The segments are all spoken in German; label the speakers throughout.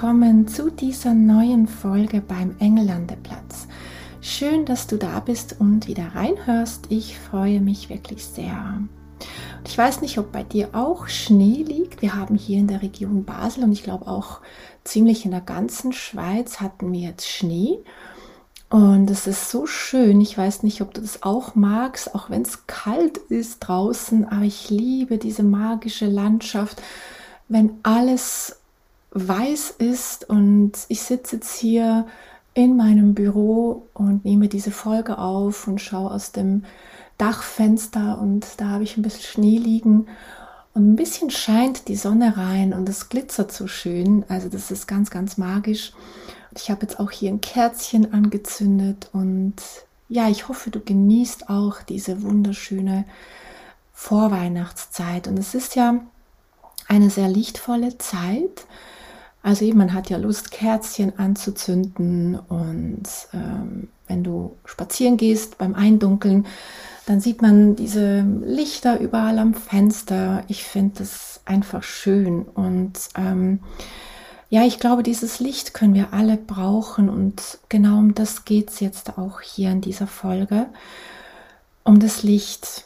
Speaker 1: Willkommen zu dieser neuen Folge beim Engellandeplatz. Schön, dass du da bist und wieder reinhörst. Ich freue mich wirklich sehr. Ich weiß nicht, ob bei dir auch Schnee liegt. Wir haben hier in der Region Basel und ich glaube auch ziemlich in der ganzen Schweiz hatten wir jetzt Schnee. Und es ist so schön. Ich weiß nicht, ob du das auch magst, auch wenn es kalt ist draußen. Aber ich liebe diese magische Landschaft, wenn alles weiß ist und ich sitze jetzt hier in meinem Büro und nehme diese Folge auf und schaue aus dem Dachfenster und da habe ich ein bisschen Schnee liegen und ein bisschen scheint die Sonne rein und es glitzert so schön. Also das ist ganz, ganz magisch. Ich habe jetzt auch hier ein Kerzchen angezündet und ja, ich hoffe, du genießt auch diese wunderschöne Vorweihnachtszeit. Und es ist ja eine sehr lichtvolle Zeit. Also man hat ja Lust, Kerzchen anzuzünden und ähm, wenn du spazieren gehst beim Eindunkeln, dann sieht man diese Lichter überall am Fenster. Ich finde das einfach schön und ähm, ja, ich glaube, dieses Licht können wir alle brauchen und genau um das geht es jetzt auch hier in dieser Folge, um das Licht.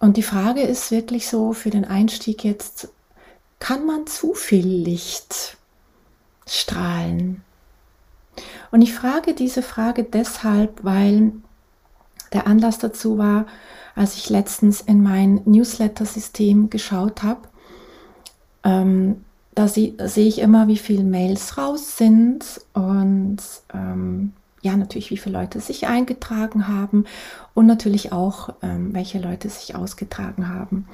Speaker 1: Und die Frage ist wirklich so für den Einstieg jetzt, kann man zu viel Licht strahlen? Und ich frage diese Frage deshalb, weil der Anlass dazu war, als ich letztens in mein Newsletter-System geschaut habe. Ähm, da sehe seh ich immer, wie viele Mails raus sind und ähm, ja, natürlich, wie viele Leute sich eingetragen haben und natürlich auch, ähm, welche Leute sich ausgetragen haben.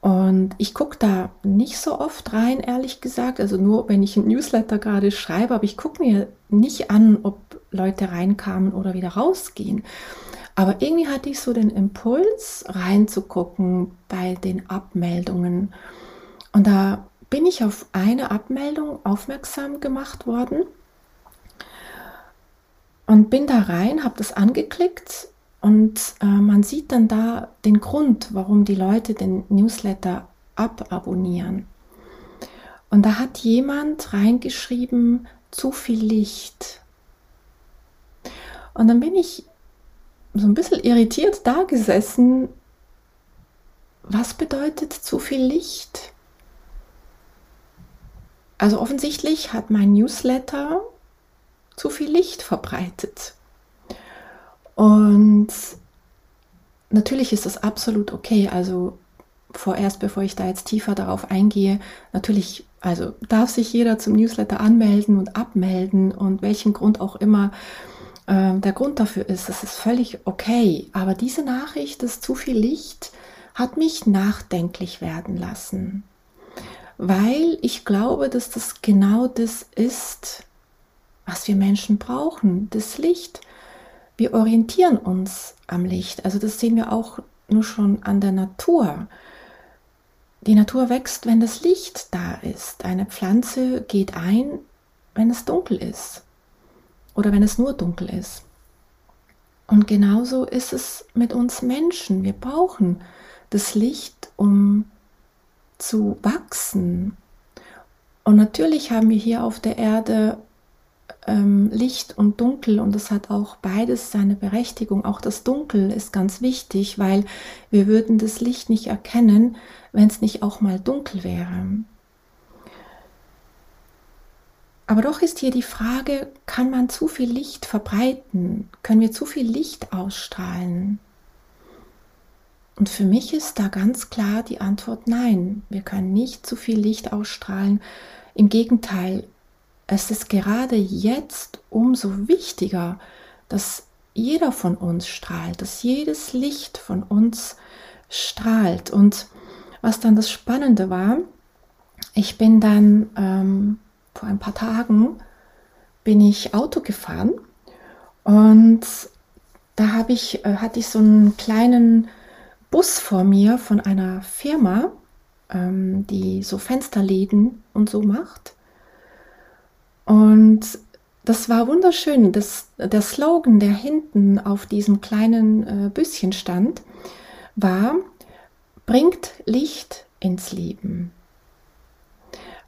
Speaker 1: Und ich gucke da nicht so oft rein, ehrlich gesagt. Also nur, wenn ich ein Newsletter gerade schreibe, aber ich gucke mir nicht an, ob Leute reinkamen oder wieder rausgehen. Aber irgendwie hatte ich so den Impuls, reinzugucken bei den Abmeldungen. Und da bin ich auf eine Abmeldung aufmerksam gemacht worden und bin da rein, habe das angeklickt und äh, man sieht dann da den Grund, warum die Leute den Newsletter ababonnieren. Und da hat jemand reingeschrieben, zu viel Licht. Und dann bin ich so ein bisschen irritiert da gesessen. Was bedeutet zu viel Licht? Also offensichtlich hat mein Newsletter zu viel Licht verbreitet. Und natürlich ist das absolut okay. Also vorerst, bevor ich da jetzt tiefer darauf eingehe, natürlich, also darf sich jeder zum Newsletter anmelden und abmelden und welchen Grund auch immer äh, der Grund dafür ist. Das ist völlig okay. Aber diese Nachricht, das zu viel Licht, hat mich nachdenklich werden lassen. Weil ich glaube, dass das genau das ist, was wir Menschen brauchen, das Licht wir orientieren uns am Licht. Also das sehen wir auch nur schon an der Natur. Die Natur wächst, wenn das Licht da ist. Eine Pflanze geht ein, wenn es dunkel ist oder wenn es nur dunkel ist. Und genauso ist es mit uns Menschen. Wir brauchen das Licht, um zu wachsen. Und natürlich haben wir hier auf der Erde ähm, Licht und Dunkel und es hat auch beides seine Berechtigung. Auch das Dunkel ist ganz wichtig, weil wir würden das Licht nicht erkennen, wenn es nicht auch mal dunkel wäre. Aber doch ist hier die Frage, kann man zu viel Licht verbreiten? Können wir zu viel Licht ausstrahlen? Und für mich ist da ganz klar die Antwort nein. Wir können nicht zu viel Licht ausstrahlen. Im Gegenteil, es ist gerade jetzt umso wichtiger, dass jeder von uns strahlt, dass jedes Licht von uns strahlt. Und was dann das Spannende war, ich bin dann ähm, vor ein paar Tagen bin ich Auto gefahren und da habe ich, äh, hatte ich so einen kleinen Bus vor mir von einer Firma, ähm, die so Fensterläden und so macht. Und das war wunderschön. Das, der Slogan, der hinten auf diesem kleinen äh, Büsschen stand, war, bringt Licht ins Leben.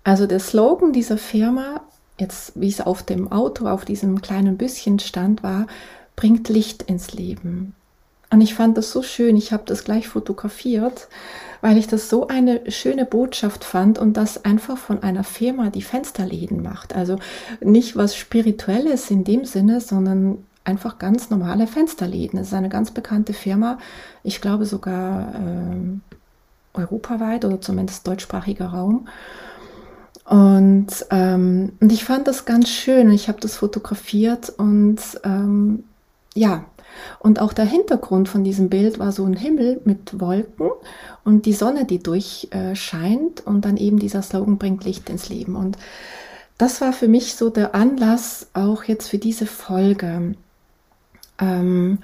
Speaker 1: Also der Slogan dieser Firma, jetzt wie es auf dem Auto, auf diesem kleinen Büsschen stand, war, bringt Licht ins Leben. Und ich fand das so schön, ich habe das gleich fotografiert, weil ich das so eine schöne Botschaft fand und das einfach von einer Firma, die Fensterläden macht. Also nicht was Spirituelles in dem Sinne, sondern einfach ganz normale Fensterläden. Es ist eine ganz bekannte Firma, ich glaube sogar äh, europaweit oder zumindest deutschsprachiger Raum. Und, ähm, und ich fand das ganz schön. Ich habe das fotografiert und ähm, ja, und auch der Hintergrund von diesem Bild war so ein Himmel mit Wolken und die Sonne, die durchscheint und dann eben dieser Slogan bringt Licht ins Leben. Und das war für mich so der Anlass auch jetzt für diese Folge. Ähm,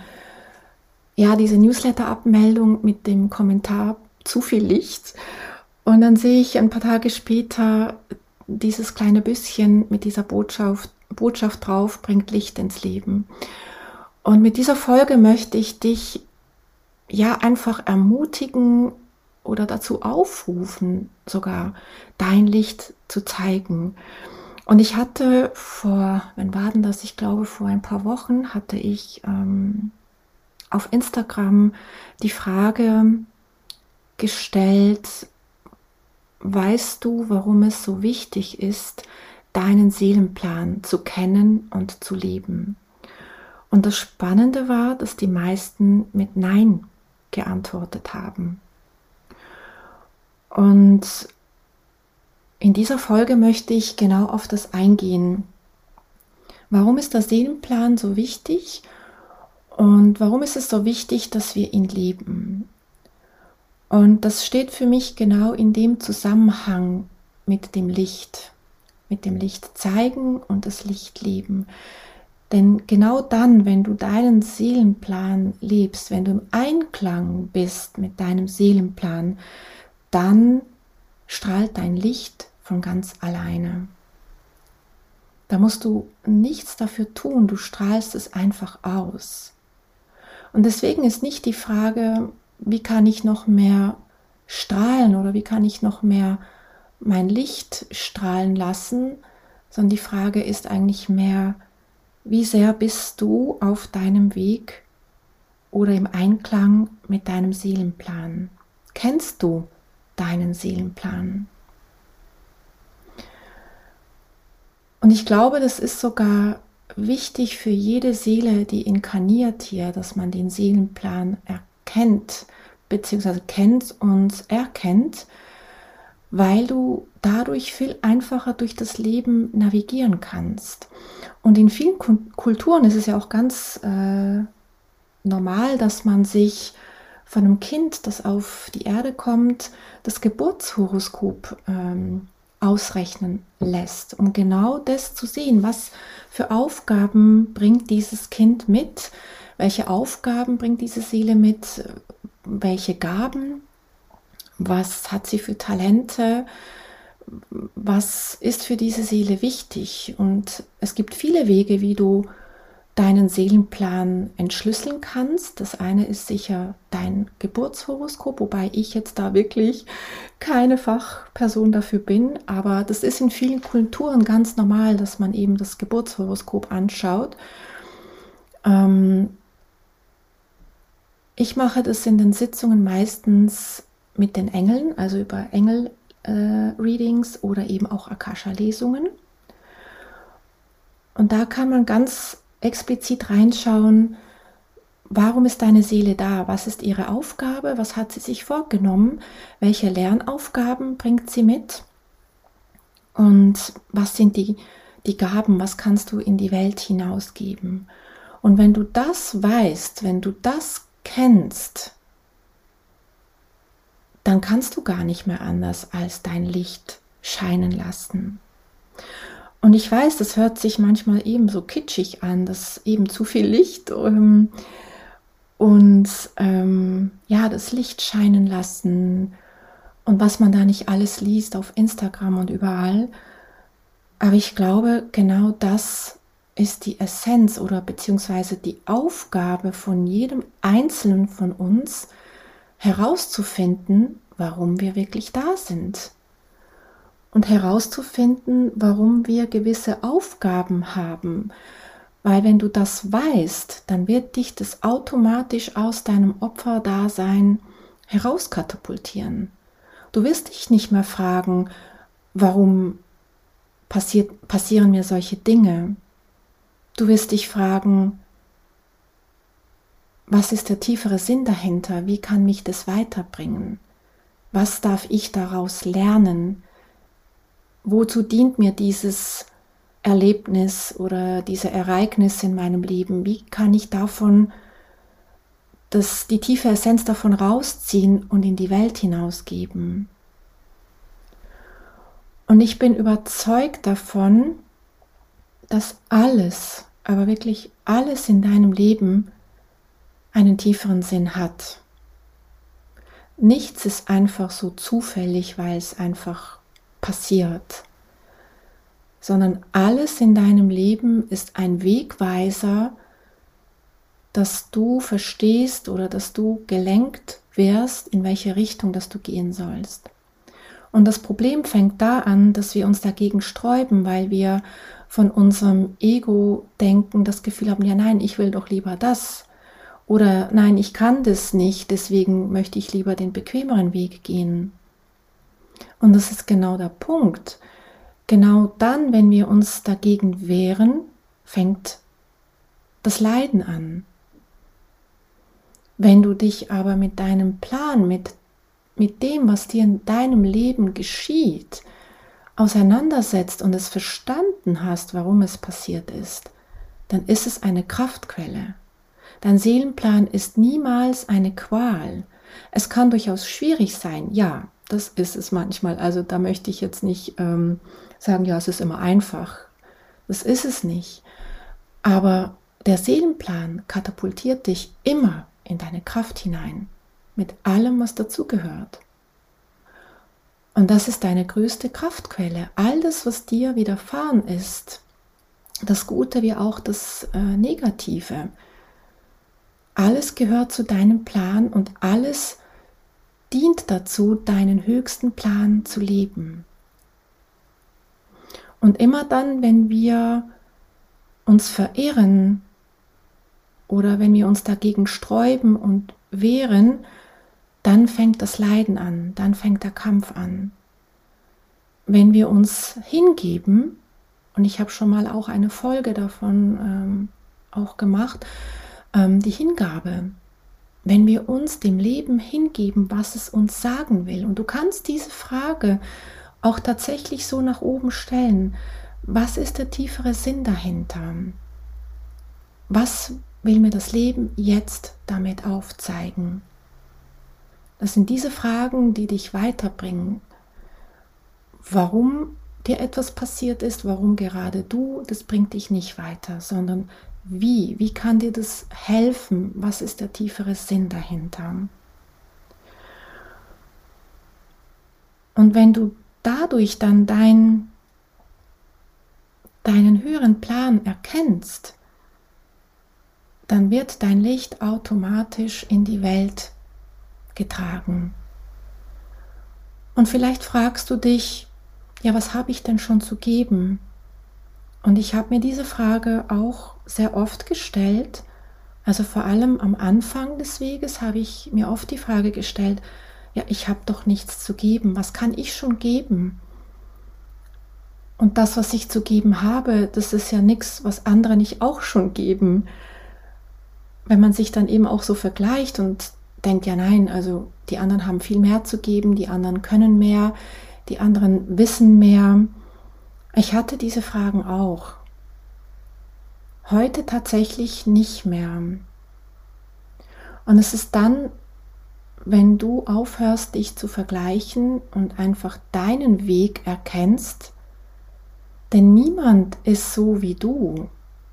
Speaker 1: ja, diese Newsletter-Abmeldung mit dem Kommentar zu viel Licht. Und dann sehe ich ein paar Tage später dieses kleine Büsschen mit dieser Botschaft, Botschaft drauf, bringt Licht ins Leben. Und mit dieser Folge möchte ich dich ja einfach ermutigen oder dazu aufrufen, sogar dein Licht zu zeigen. Und ich hatte vor, wann war denn das? Ich glaube, vor ein paar Wochen hatte ich ähm, auf Instagram die Frage gestellt, weißt du, warum es so wichtig ist, deinen Seelenplan zu kennen und zu leben? Und das Spannende war, dass die meisten mit Nein geantwortet haben. Und in dieser Folge möchte ich genau auf das eingehen. Warum ist der Seelenplan so wichtig und warum ist es so wichtig, dass wir ihn leben? Und das steht für mich genau in dem Zusammenhang mit dem Licht, mit dem Licht zeigen und das Licht leben. Denn genau dann, wenn du deinen Seelenplan lebst, wenn du im Einklang bist mit deinem Seelenplan, dann strahlt dein Licht von ganz alleine. Da musst du nichts dafür tun, du strahlst es einfach aus. Und deswegen ist nicht die Frage, wie kann ich noch mehr strahlen oder wie kann ich noch mehr mein Licht strahlen lassen, sondern die Frage ist eigentlich mehr, wie sehr bist du auf deinem Weg oder im Einklang mit deinem Seelenplan? Kennst du deinen Seelenplan? Und ich glaube, das ist sogar wichtig für jede Seele, die inkarniert hier, dass man den Seelenplan erkennt, beziehungsweise kennt und erkennt, weil du dadurch viel einfacher durch das Leben navigieren kannst. Und in vielen Kulturen ist es ja auch ganz äh, normal, dass man sich von einem Kind, das auf die Erde kommt, das Geburtshoroskop ähm, ausrechnen lässt, um genau das zu sehen, was für Aufgaben bringt dieses Kind mit, welche Aufgaben bringt diese Seele mit, welche Gaben? Was hat sie für Talente, was ist für diese Seele wichtig. Und es gibt viele Wege, wie du deinen Seelenplan entschlüsseln kannst. Das eine ist sicher dein Geburtshoroskop, wobei ich jetzt da wirklich keine Fachperson dafür bin, aber das ist in vielen Kulturen ganz normal, dass man eben das Geburtshoroskop anschaut. Ähm ich mache das in den Sitzungen meistens mit den Engeln, also über Engel-Readings äh, oder eben auch Akasha-Lesungen. Und da kann man ganz explizit reinschauen, warum ist deine Seele da? Was ist ihre Aufgabe? Was hat sie sich vorgenommen? Welche Lernaufgaben bringt sie mit? Und was sind die, die Gaben? Was kannst du in die Welt hinausgeben? Und wenn du das weißt, wenn du das kennst, dann kannst du gar nicht mehr anders als dein Licht scheinen lassen. Und ich weiß, das hört sich manchmal eben so kitschig an, dass eben zu viel Licht ähm, und ähm, ja, das Licht scheinen lassen und was man da nicht alles liest auf Instagram und überall. Aber ich glaube, genau das ist die Essenz oder beziehungsweise die Aufgabe von jedem Einzelnen von uns, herauszufinden, warum wir wirklich da sind. Und herauszufinden, warum wir gewisse Aufgaben haben. Weil wenn du das weißt, dann wird dich das automatisch aus deinem Opferdasein herauskatapultieren. Du wirst dich nicht mehr fragen, warum passiert, passieren mir solche Dinge. Du wirst dich fragen, was ist der tiefere Sinn dahinter? Wie kann mich das weiterbringen? Was darf ich daraus lernen? Wozu dient mir dieses Erlebnis oder diese Ereignisse in meinem Leben? Wie kann ich davon das, die tiefe Essenz davon rausziehen und in die Welt hinausgeben? Und ich bin überzeugt davon, dass alles, aber wirklich alles in deinem Leben einen tieferen Sinn hat. Nichts ist einfach so zufällig, weil es einfach passiert, sondern alles in deinem Leben ist ein Wegweiser, dass du verstehst oder dass du gelenkt wirst, in welche Richtung dass du gehen sollst. Und das Problem fängt da an, dass wir uns dagegen sträuben, weil wir von unserem Ego-Denken das Gefühl haben, ja nein, ich will doch lieber das. Oder nein, ich kann das nicht, deswegen möchte ich lieber den bequemeren Weg gehen. Und das ist genau der Punkt. Genau dann, wenn wir uns dagegen wehren, fängt das Leiden an. Wenn du dich aber mit deinem Plan, mit mit dem, was dir in deinem Leben geschieht, auseinandersetzt und es verstanden hast, warum es passiert ist, dann ist es eine Kraftquelle. Dein Seelenplan ist niemals eine Qual. Es kann durchaus schwierig sein, ja, das ist es manchmal. Also da möchte ich jetzt nicht ähm, sagen, ja, es ist immer einfach. Das ist es nicht. Aber der Seelenplan katapultiert dich immer in deine Kraft hinein mit allem, was dazugehört. Und das ist deine größte Kraftquelle. All das, was dir widerfahren ist, das Gute wie auch das äh, Negative, alles gehört zu deinem Plan und alles dient dazu, deinen höchsten Plan zu leben. Und immer dann, wenn wir uns verirren oder wenn wir uns dagegen sträuben und wehren, dann fängt das Leiden an, dann fängt der Kampf an. Wenn wir uns hingeben, und ich habe schon mal auch eine Folge davon ähm, auch gemacht, ähm, die Hingabe, wenn wir uns dem Leben hingeben, was es uns sagen will, und du kannst diese Frage auch tatsächlich so nach oben stellen, was ist der tiefere Sinn dahinter? Was will mir das Leben jetzt damit aufzeigen? Das sind diese Fragen, die dich weiterbringen. Warum dir etwas passiert ist, warum gerade du, das bringt dich nicht weiter, sondern wie, wie kann dir das helfen? Was ist der tiefere Sinn dahinter? Und wenn du dadurch dann dein, deinen höheren Plan erkennst, dann wird dein Licht automatisch in die Welt getragen. Und vielleicht fragst du dich, ja, was habe ich denn schon zu geben? Und ich habe mir diese Frage auch sehr oft gestellt. Also vor allem am Anfang des Weges habe ich mir oft die Frage gestellt, ja, ich habe doch nichts zu geben. Was kann ich schon geben? Und das, was ich zu geben habe, das ist ja nichts, was andere nicht auch schon geben. Wenn man sich dann eben auch so vergleicht und denkt, ja nein, also die anderen haben viel mehr zu geben, die anderen können mehr, die anderen wissen mehr. Ich hatte diese Fragen auch. Heute tatsächlich nicht mehr. Und es ist dann, wenn du aufhörst, dich zu vergleichen und einfach deinen Weg erkennst Denn niemand ist so wie du.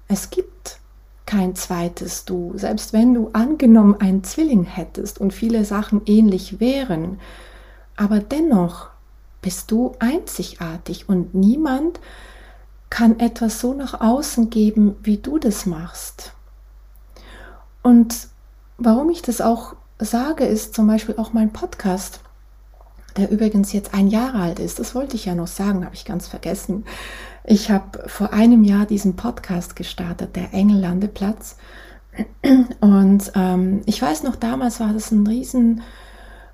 Speaker 1: Es gibt kein zweites Du. Selbst wenn du angenommen einen Zwilling hättest und viele Sachen ähnlich wären, aber dennoch bist du einzigartig und niemand kann etwas so nach außen geben, wie du das machst. Und warum ich das auch sage, ist zum Beispiel auch mein Podcast, der übrigens jetzt ein Jahr alt ist. Das wollte ich ja noch sagen, habe ich ganz vergessen. Ich habe vor einem Jahr diesen Podcast gestartet, der Engellandeplatz. Und ähm, ich weiß noch, damals war das ein riesen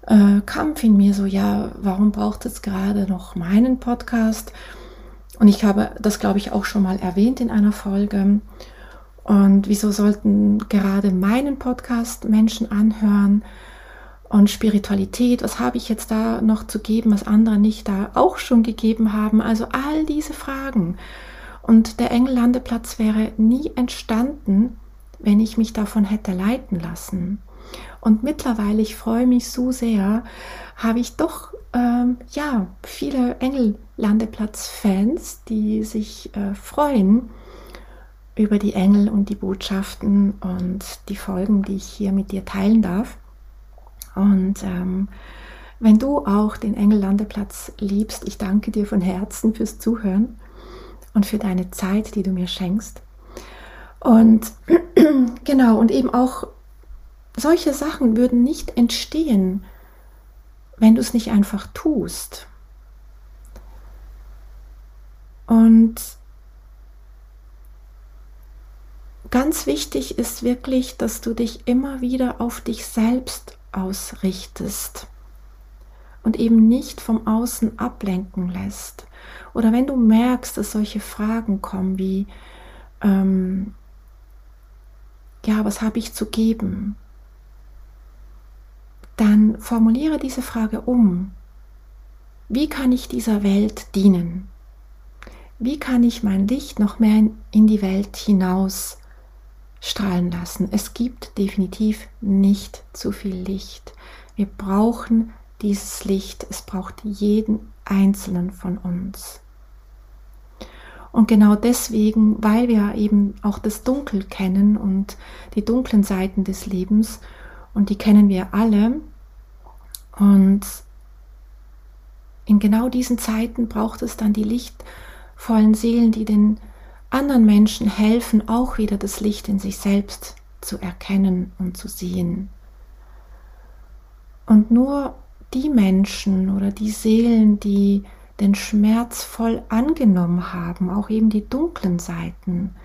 Speaker 1: äh, Kampf in mir, so ja, warum braucht es gerade noch meinen Podcast? Und ich habe das, glaube ich, auch schon mal erwähnt in einer Folge. Und wieso sollten gerade meinen Podcast Menschen anhören? Und Spiritualität, was habe ich jetzt da noch zu geben, was andere nicht da auch schon gegeben haben? Also all diese Fragen. Und der Engellandeplatz wäre nie entstanden, wenn ich mich davon hätte leiten lassen. Und mittlerweile, ich freue mich so sehr, habe ich doch ähm, ja viele Engellandeplatz-Fans, die sich äh, freuen über die Engel und die Botschaften und die Folgen, die ich hier mit dir teilen darf. Und ähm, wenn du auch den Engellandeplatz liebst, ich danke dir von Herzen fürs Zuhören und für deine Zeit, die du mir schenkst. Und genau, und eben auch solche Sachen würden nicht entstehen, wenn du es nicht einfach tust. Und ganz wichtig ist wirklich, dass du dich immer wieder auf dich selbst ausrichtest und eben nicht vom Außen ablenken lässt. Oder wenn du merkst, dass solche Fragen kommen wie, ähm, ja, was habe ich zu geben? Dann formuliere diese Frage um. Wie kann ich dieser Welt dienen? Wie kann ich mein Licht noch mehr in die Welt hinaus strahlen lassen? Es gibt definitiv nicht zu viel Licht. Wir brauchen dieses Licht. Es braucht jeden einzelnen von uns. Und genau deswegen, weil wir eben auch das Dunkel kennen und die dunklen Seiten des Lebens, und die kennen wir alle, und in genau diesen Zeiten braucht es dann die lichtvollen Seelen, die den anderen Menschen helfen, auch wieder das Licht in sich selbst zu erkennen und zu sehen. Und nur die Menschen oder die Seelen, die den Schmerz voll angenommen haben, auch eben die dunklen Seiten,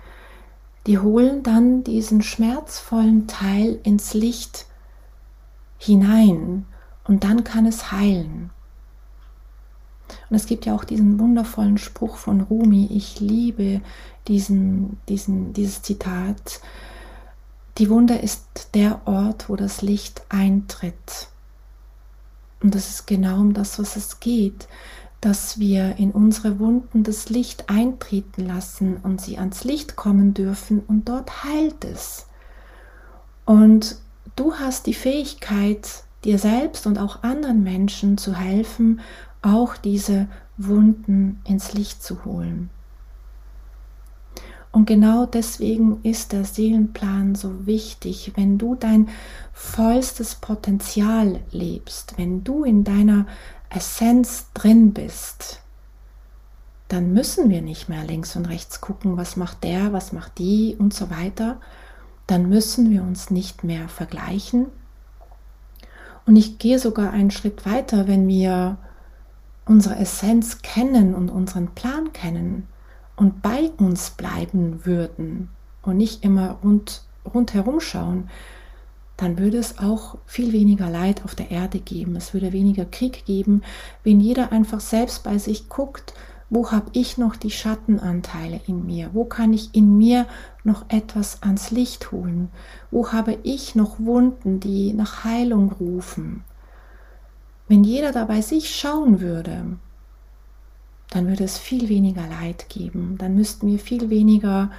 Speaker 1: die holen dann diesen schmerzvollen Teil ins Licht hinein und dann kann es heilen. Und es gibt ja auch diesen wundervollen Spruch von Rumi, ich liebe diesen, diesen, dieses Zitat, die Wunde ist der Ort, wo das Licht eintritt. Und das ist genau um das, was es geht, dass wir in unsere Wunden das Licht eintreten lassen und sie ans Licht kommen dürfen und dort heilt es. Und du hast die Fähigkeit, dir selbst und auch anderen Menschen zu helfen, auch diese Wunden ins Licht zu holen. Und genau deswegen ist der Seelenplan so wichtig, wenn du dein vollstes Potenzial lebst, wenn du in deiner Essenz drin bist, dann müssen wir nicht mehr links und rechts gucken, was macht der, was macht die und so weiter. Dann müssen wir uns nicht mehr vergleichen, und ich gehe sogar einen Schritt weiter, wenn wir unsere Essenz kennen und unseren Plan kennen und bei uns bleiben würden und nicht immer rund, rundherum schauen, dann würde es auch viel weniger Leid auf der Erde geben. Es würde weniger Krieg geben, wenn jeder einfach selbst bei sich guckt wo habe ich noch die Schattenanteile in mir? Wo kann ich in mir noch etwas ans Licht holen? Wo habe ich noch Wunden, die nach Heilung rufen? Wenn jeder da bei sich schauen würde, dann würde es viel weniger Leid geben. Dann müssten wir viel weniger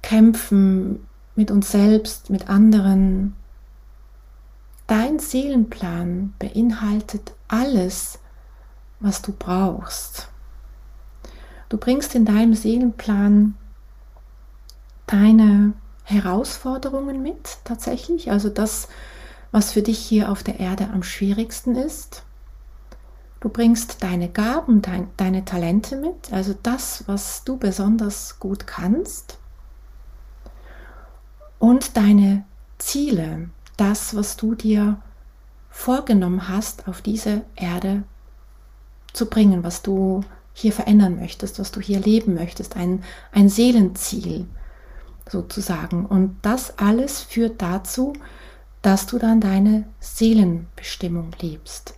Speaker 1: kämpfen mit uns selbst, mit anderen. Dein Seelenplan beinhaltet alles, was du brauchst. Du bringst in deinem Seelenplan deine Herausforderungen mit, tatsächlich, also das, was für dich hier auf der Erde am schwierigsten ist. Du bringst deine Gaben, dein, deine Talente mit, also das, was du besonders gut kannst. Und deine Ziele, das, was du dir vorgenommen hast, auf diese Erde zu bringen, was du hier verändern möchtest, was du hier leben möchtest, ein, ein Seelenziel sozusagen. Und das alles führt dazu, dass du dann deine Seelenbestimmung lebst.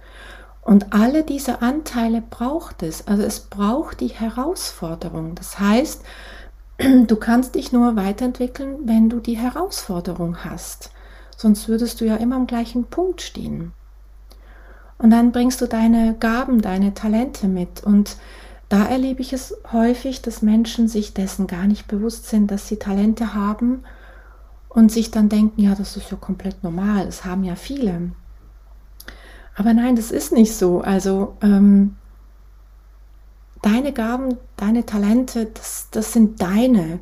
Speaker 1: Und alle diese Anteile braucht es. Also es braucht die Herausforderung. Das heißt, du kannst dich nur weiterentwickeln, wenn du die Herausforderung hast. Sonst würdest du ja immer am gleichen Punkt stehen. Und dann bringst du deine Gaben, deine Talente mit. Und da erlebe ich es häufig, dass Menschen sich dessen gar nicht bewusst sind, dass sie Talente haben und sich dann denken, ja, das ist ja komplett normal, es haben ja viele. Aber nein, das ist nicht so. Also ähm, deine Gaben, deine Talente, das, das sind deine.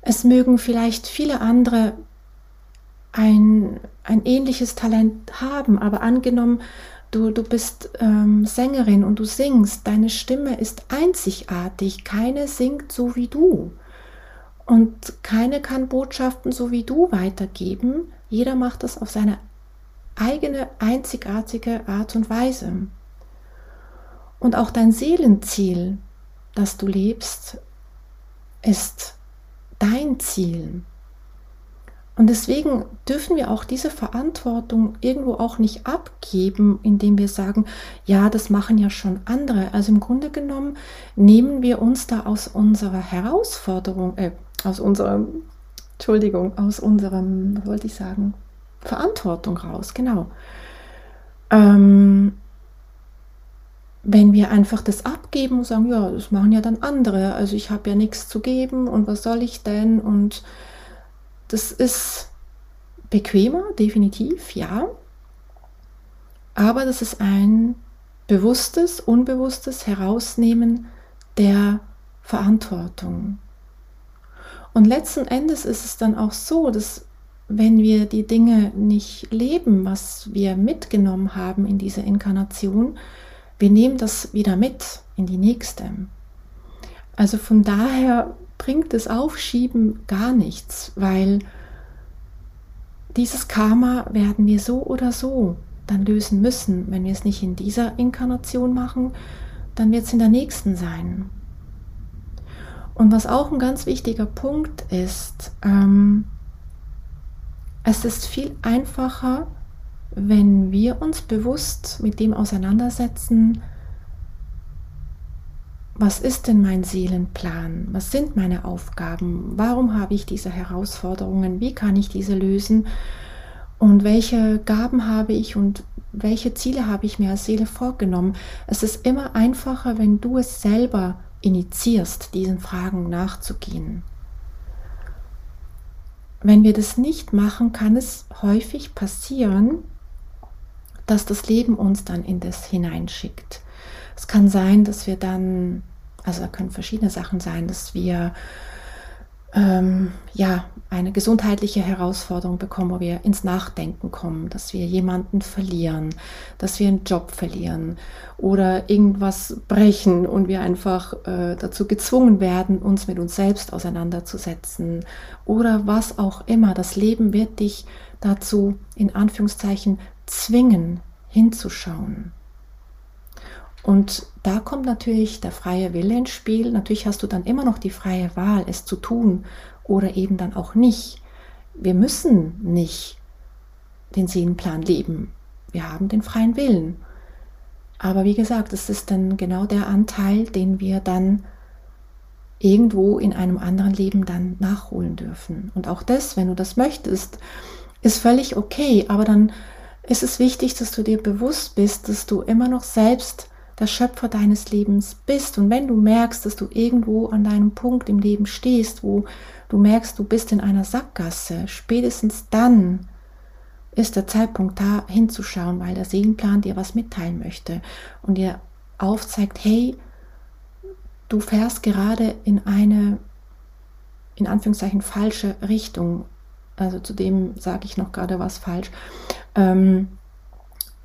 Speaker 1: Es mögen vielleicht viele andere ein, ein ähnliches Talent haben, aber angenommen, Du, du bist ähm, Sängerin und du singst. Deine Stimme ist einzigartig. Keine singt so wie du. Und keine kann Botschaften so wie du weitergeben. Jeder macht das auf seine eigene einzigartige Art und Weise. Und auch dein Seelenziel, das du lebst, ist dein Ziel. Und deswegen dürfen wir auch diese Verantwortung irgendwo auch nicht abgeben, indem wir sagen, ja, das machen ja schon andere. Also im Grunde genommen nehmen wir uns da aus unserer Herausforderung, äh, aus unserem, Entschuldigung, aus unserem, was wollte ich sagen, Verantwortung raus, genau. Ähm, wenn wir einfach das abgeben und sagen, ja, das machen ja dann andere, also ich habe ja nichts zu geben und was soll ich denn und das ist bequemer, definitiv, ja. Aber das ist ein bewusstes, unbewusstes Herausnehmen der Verantwortung. Und letzten Endes ist es dann auch so, dass wenn wir die Dinge nicht leben, was wir mitgenommen haben in dieser Inkarnation, wir nehmen das wieder mit in die nächste. Also von daher bringt das Aufschieben gar nichts, weil dieses Karma werden wir so oder so dann lösen müssen. Wenn wir es nicht in dieser Inkarnation machen, dann wird es in der nächsten sein. Und was auch ein ganz wichtiger Punkt ist, ähm, es ist viel einfacher, wenn wir uns bewusst mit dem auseinandersetzen, was ist denn mein Seelenplan? Was sind meine Aufgaben? Warum habe ich diese Herausforderungen? Wie kann ich diese lösen? Und welche Gaben habe ich und welche Ziele habe ich mir als Seele vorgenommen? Es ist immer einfacher, wenn du es selber initiierst, diesen Fragen nachzugehen. Wenn wir das nicht machen, kann es häufig passieren, dass das Leben uns dann in das hineinschickt. Es kann sein, dass wir dann, also da können verschiedene Sachen sein, dass wir ähm, ja eine gesundheitliche Herausforderung bekommen, wo wir ins Nachdenken kommen, dass wir jemanden verlieren, dass wir einen Job verlieren oder irgendwas brechen und wir einfach äh, dazu gezwungen werden, uns mit uns selbst auseinanderzusetzen oder was auch immer. Das Leben wird dich dazu in Anführungszeichen zwingen, hinzuschauen. Und da kommt natürlich der freie Wille ins Spiel. Natürlich hast du dann immer noch die freie Wahl, es zu tun oder eben dann auch nicht. Wir müssen nicht den Seelenplan leben. Wir haben den freien Willen. Aber wie gesagt, es ist dann genau der Anteil, den wir dann irgendwo in einem anderen Leben dann nachholen dürfen. Und auch das, wenn du das möchtest, ist völlig okay. Aber dann ist es wichtig, dass du dir bewusst bist, dass du immer noch selbst der Schöpfer deines Lebens bist. Und wenn du merkst, dass du irgendwo an deinem Punkt im Leben stehst, wo du merkst, du bist in einer Sackgasse, spätestens dann ist der Zeitpunkt da hinzuschauen, weil der Seelenplan dir was mitteilen möchte und dir aufzeigt, hey, du fährst gerade in eine, in Anführungszeichen, falsche Richtung. Also zu dem sage ich noch gerade was falsch. Ähm,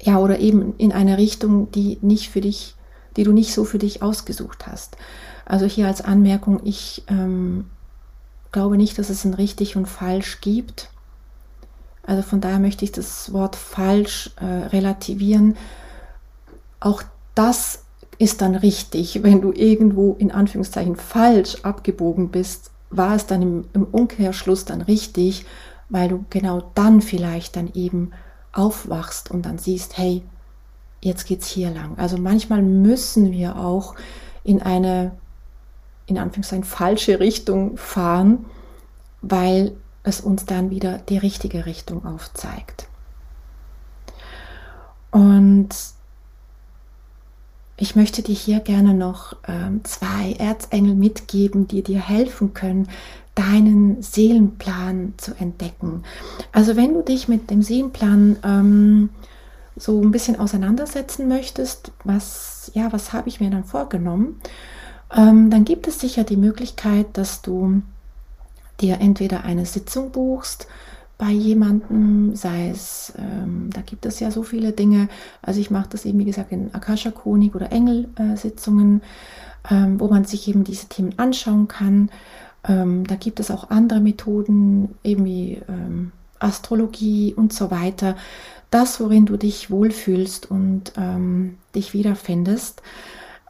Speaker 1: ja, oder eben in eine Richtung, die nicht für dich, die du nicht so für dich ausgesucht hast. Also hier als Anmerkung, ich ähm, glaube nicht, dass es ein richtig und falsch gibt. Also von daher möchte ich das Wort falsch äh, relativieren. Auch das ist dann richtig. Wenn du irgendwo in Anführungszeichen falsch abgebogen bist, war es dann im, im Umkehrschluss dann richtig, weil du genau dann vielleicht dann eben aufwachst und dann siehst, hey, jetzt geht's hier lang. Also manchmal müssen wir auch in eine in Anführungszeichen falsche Richtung fahren, weil es uns dann wieder die richtige Richtung aufzeigt. Und ich möchte dir hier gerne noch ähm, zwei Erzengel mitgeben, die dir helfen können, deinen Seelenplan zu entdecken. Also wenn du dich mit dem Seelenplan ähm, so ein bisschen auseinandersetzen möchtest, was, ja, was habe ich mir dann vorgenommen, ähm, dann gibt es sicher die Möglichkeit, dass du dir entweder eine Sitzung buchst, bei jemandem, sei es, ähm, da gibt es ja so viele Dinge. Also ich mache das eben, wie gesagt, in Akasha Chronik oder Engelsitzungen, äh, ähm, wo man sich eben diese Themen anschauen kann. Ähm, da gibt es auch andere Methoden, eben wie ähm, Astrologie und so weiter. Das, worin du dich wohlfühlst und ähm, dich wiederfindest.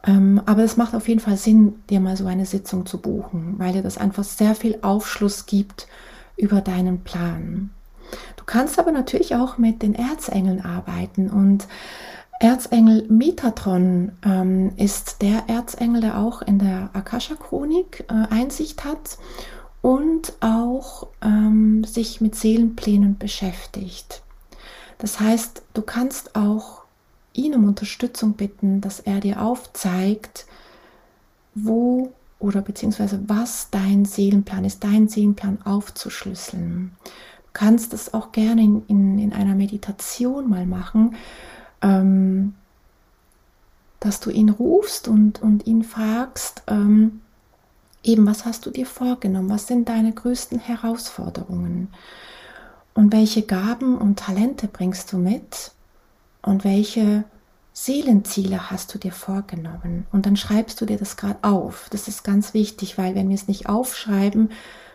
Speaker 1: Ähm, aber es macht auf jeden Fall Sinn, dir mal so eine Sitzung zu buchen, weil dir das einfach sehr viel Aufschluss gibt über deinen Plan. Du kannst aber natürlich auch mit den Erzengeln arbeiten und Erzengel Metatron ähm, ist der Erzengel, der auch in der Akasha-Chronik äh, Einsicht hat und auch ähm, sich mit Seelenplänen beschäftigt. Das heißt, du kannst auch ihn um Unterstützung bitten, dass er dir aufzeigt, wo oder beziehungsweise was dein Seelenplan ist, deinen Seelenplan aufzuschlüsseln. Du kannst es auch gerne in, in, in einer Meditation mal machen, ähm, dass du ihn rufst und, und ihn fragst, ähm, eben, was hast du dir vorgenommen? Was sind deine größten Herausforderungen? Und welche Gaben und Talente bringst du mit? Und welche Seelenziele hast du dir vorgenommen? Und dann schreibst du dir das gerade auf. Das ist ganz wichtig, weil wenn wir es nicht aufschreiben,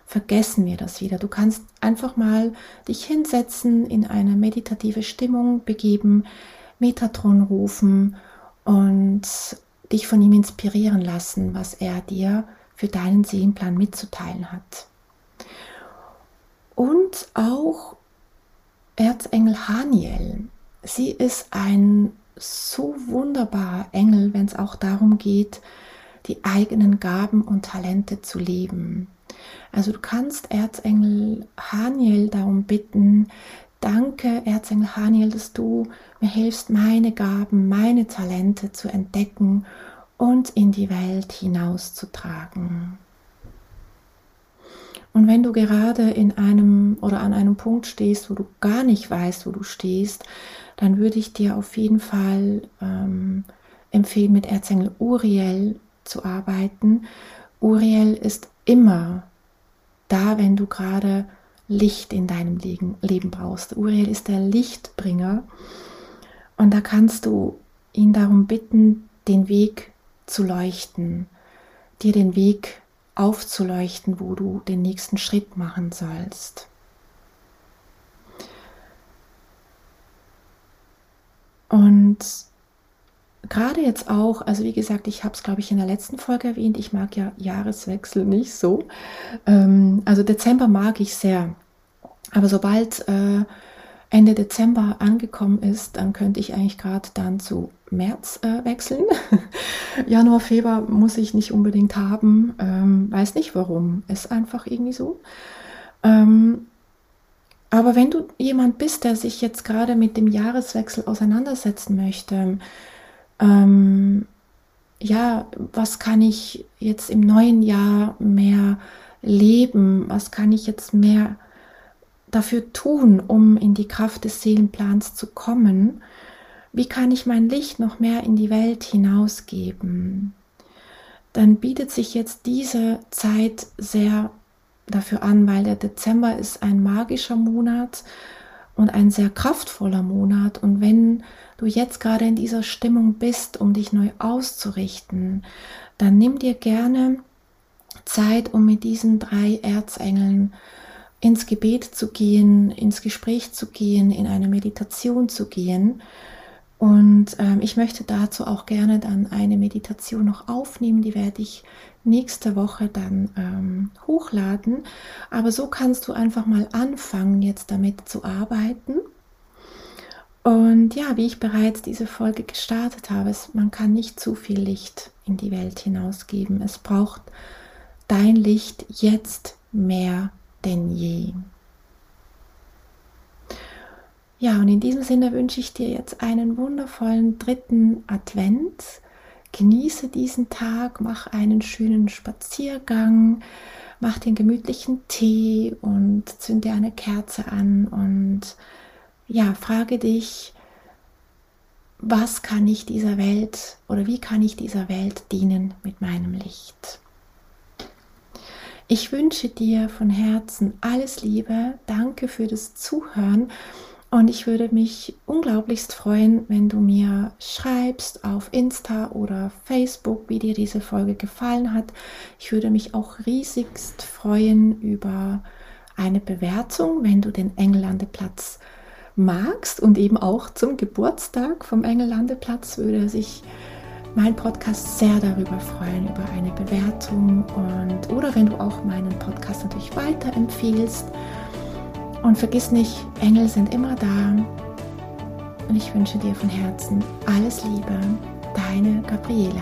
Speaker 1: vergessen wir das wieder. Du kannst einfach mal dich hinsetzen, in eine meditative Stimmung begeben, Metatron rufen und dich von ihm inspirieren lassen, was er dir für deinen Seelenplan mitzuteilen hat. Und auch Erzengel Haniel. Sie ist ein so wunderbarer Engel, wenn es auch darum geht, die eigenen Gaben und Talente zu leben. Also du kannst Erzengel Haniel darum bitten, danke Erzengel Haniel, dass du mir hilfst, meine Gaben, meine Talente zu entdecken und in die Welt hinauszutragen. Und wenn du gerade in einem oder an einem Punkt stehst, wo du gar nicht weißt, wo du stehst, dann würde ich dir auf jeden Fall ähm, empfehlen, mit Erzengel Uriel zu arbeiten. Uriel ist immer da, wenn du gerade Licht in deinem Leben brauchst. Uriel ist der Lichtbringer und da kannst du ihn darum bitten, den Weg zu leuchten, dir den Weg aufzuleuchten, wo du den nächsten Schritt machen sollst. Und gerade jetzt auch, also wie gesagt, ich habe es, glaube ich, in der letzten Folge erwähnt, ich mag ja Jahreswechsel nicht so. Ähm, also Dezember mag ich sehr. Aber sobald äh, Ende Dezember angekommen ist, dann könnte ich eigentlich gerade dann zu März äh, wechseln. Januar, Februar muss ich nicht unbedingt haben. Ähm, weiß nicht warum. Ist einfach irgendwie so. Ähm, aber wenn du jemand bist, der sich jetzt gerade mit dem Jahreswechsel auseinandersetzen möchte, ähm, ja, was kann ich jetzt im neuen Jahr mehr leben? Was kann ich jetzt mehr dafür tun, um in die Kraft des Seelenplans zu kommen? Wie kann ich mein Licht noch mehr in die Welt hinausgeben? dann bietet sich jetzt diese Zeit sehr dafür an, weil der Dezember ist ein magischer Monat und ein sehr kraftvoller Monat. Und wenn du jetzt gerade in dieser Stimmung bist, um dich neu auszurichten, dann nimm dir gerne Zeit, um mit diesen drei Erzengeln ins Gebet zu gehen, ins Gespräch zu gehen, in eine Meditation zu gehen. Und ähm, ich möchte dazu auch gerne dann eine Meditation noch aufnehmen, die werde ich nächste Woche dann ähm, hochladen. Aber so kannst du einfach mal anfangen, jetzt damit zu arbeiten. Und ja, wie ich bereits diese Folge gestartet habe, es, man kann nicht zu viel Licht in die Welt hinausgeben. Es braucht dein Licht jetzt mehr denn je. Ja, und in diesem Sinne wünsche ich dir jetzt einen wundervollen dritten Advent. Genieße diesen Tag, mach einen schönen Spaziergang, mach den gemütlichen Tee und zünd dir eine Kerze an und ja, frage dich, was kann ich dieser Welt oder wie kann ich dieser Welt dienen mit meinem Licht? Ich wünsche dir von Herzen alles Liebe. Danke für das Zuhören. Und ich würde mich unglaublichst freuen, wenn du mir schreibst auf Insta oder Facebook, wie dir diese Folge gefallen hat. Ich würde mich auch riesigst freuen über eine Bewertung, wenn du den Engellandeplatz magst und eben auch zum Geburtstag vom Engellandeplatz würde sich mein Podcast sehr darüber freuen, über eine Bewertung und oder wenn du auch meinen Podcast natürlich weiterempfiehlst. Und vergiss nicht, Engel sind immer da. Und ich wünsche dir von Herzen alles Liebe, deine Gabriela.